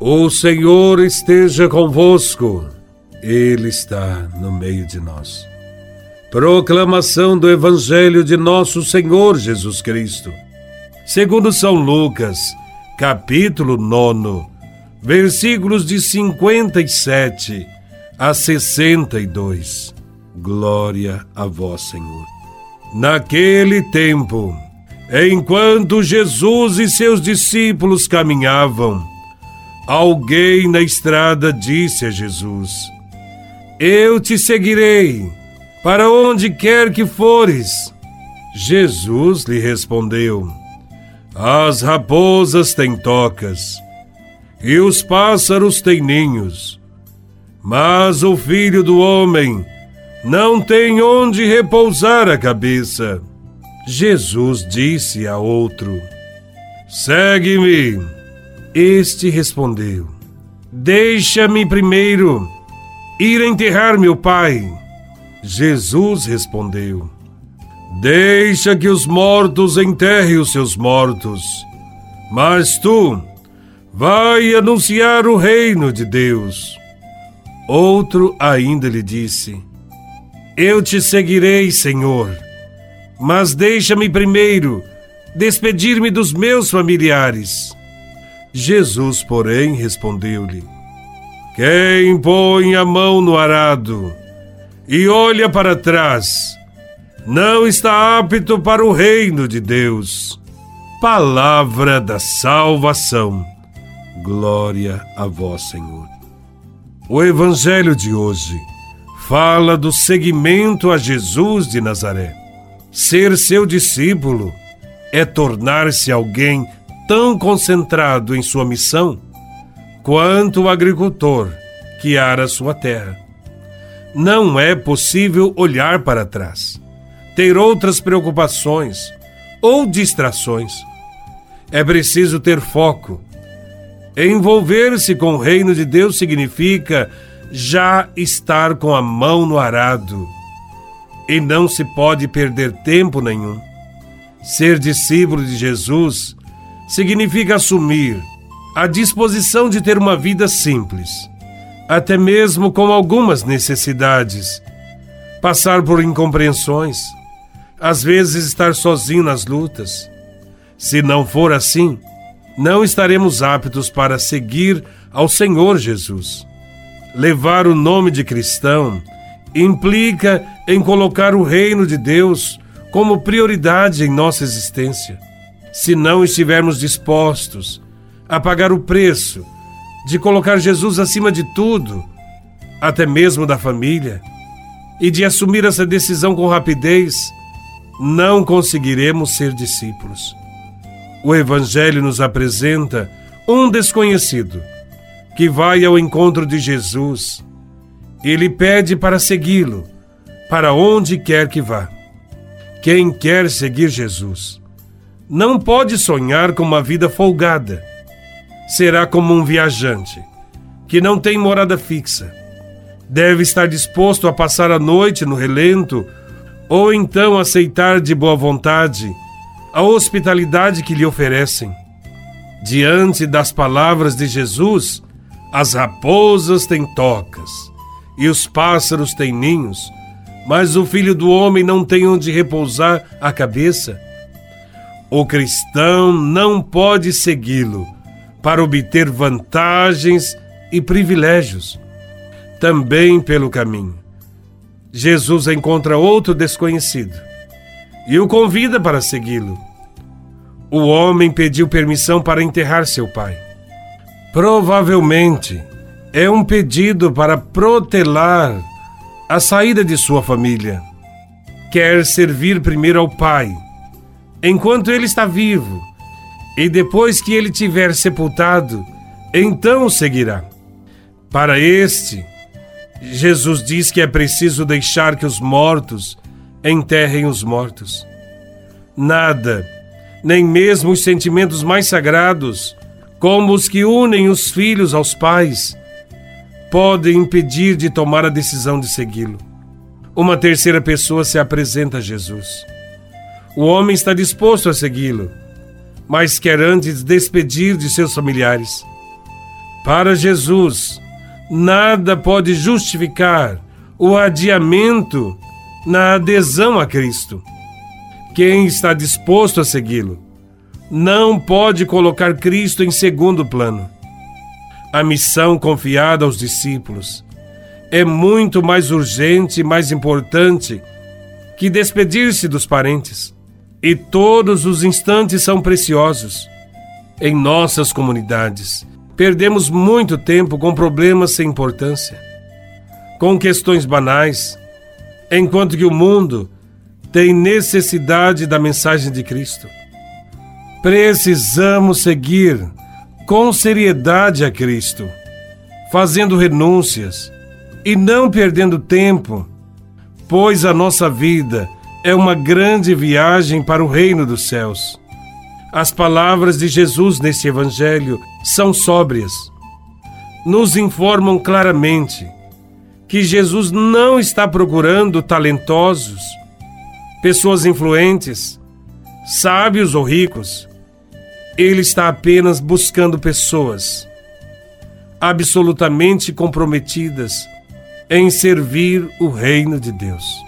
O Senhor esteja convosco, Ele está no meio de nós. Proclamação do Evangelho de Nosso Senhor Jesus Cristo, segundo São Lucas, capítulo 9, versículos de 57 a 62. Glória a Vós, Senhor. Naquele tempo, enquanto Jesus e seus discípulos caminhavam, Alguém na estrada disse a Jesus: Eu te seguirei, para onde quer que fores. Jesus lhe respondeu: As raposas têm tocas, e os pássaros têm ninhos, mas o filho do homem não tem onde repousar a cabeça. Jesus disse a outro: Segue-me. Este respondeu: Deixa-me primeiro ir enterrar meu pai. Jesus respondeu: Deixa que os mortos enterrem os seus mortos, mas tu vai anunciar o reino de Deus. Outro ainda lhe disse: Eu te seguirei, Senhor, mas deixa-me primeiro despedir-me dos meus familiares. Jesus, porém, respondeu-lhe: Quem põe a mão no arado e olha para trás, não está apto para o reino de Deus. Palavra da salvação. Glória a vós, Senhor. O Evangelho de hoje fala do seguimento a Jesus de Nazaré. Ser seu discípulo é tornar-se alguém tão concentrado em sua missão quanto o agricultor que ara sua terra. Não é possível olhar para trás, ter outras preocupações ou distrações. É preciso ter foco. Envolver-se com o reino de Deus significa já estar com a mão no arado. E não se pode perder tempo nenhum. Ser discípulo de Jesus significa assumir a disposição de ter uma vida simples, até mesmo com algumas necessidades, passar por incompreensões, às vezes estar sozinho nas lutas. Se não for assim, não estaremos aptos para seguir ao Senhor Jesus. Levar o nome de cristão implica em colocar o reino de Deus como prioridade em nossa existência se não estivermos dispostos a pagar o preço de colocar Jesus acima de tudo, até mesmo da família, e de assumir essa decisão com rapidez, não conseguiremos ser discípulos. O Evangelho nos apresenta um desconhecido que vai ao encontro de Jesus. Ele pede para segui-lo, para onde quer que vá. Quem quer seguir Jesus não pode sonhar com uma vida folgada. Será como um viajante que não tem morada fixa. Deve estar disposto a passar a noite no relento ou então aceitar de boa vontade a hospitalidade que lhe oferecem. Diante das palavras de Jesus, as raposas têm tocas e os pássaros têm ninhos, mas o filho do homem não tem onde repousar a cabeça. O cristão não pode segui-lo para obter vantagens e privilégios. Também pelo caminho, Jesus encontra outro desconhecido e o convida para segui-lo. O homem pediu permissão para enterrar seu pai. Provavelmente é um pedido para protelar a saída de sua família. Quer servir primeiro ao pai enquanto ele está vivo, e depois que ele tiver sepultado, então seguirá. Para este, Jesus diz que é preciso deixar que os mortos enterrem os mortos. Nada, nem mesmo os sentimentos mais sagrados, como os que unem os filhos aos pais, podem impedir de tomar a decisão de segui-lo. Uma terceira pessoa se apresenta a Jesus. O homem está disposto a segui-lo, mas quer antes despedir de seus familiares. Para Jesus, nada pode justificar o adiamento na adesão a Cristo. Quem está disposto a segui-lo não pode colocar Cristo em segundo plano. A missão confiada aos discípulos é muito mais urgente e mais importante que despedir-se dos parentes. E todos os instantes são preciosos. Em nossas comunidades, perdemos muito tempo com problemas sem importância, com questões banais, enquanto que o mundo tem necessidade da mensagem de Cristo. Precisamos seguir com seriedade a Cristo, fazendo renúncias e não perdendo tempo, pois a nossa vida é uma grande viagem para o reino dos céus. As palavras de Jesus neste Evangelho são sóbrias. Nos informam claramente que Jesus não está procurando talentosos, pessoas influentes, sábios ou ricos. Ele está apenas buscando pessoas absolutamente comprometidas em servir o reino de Deus.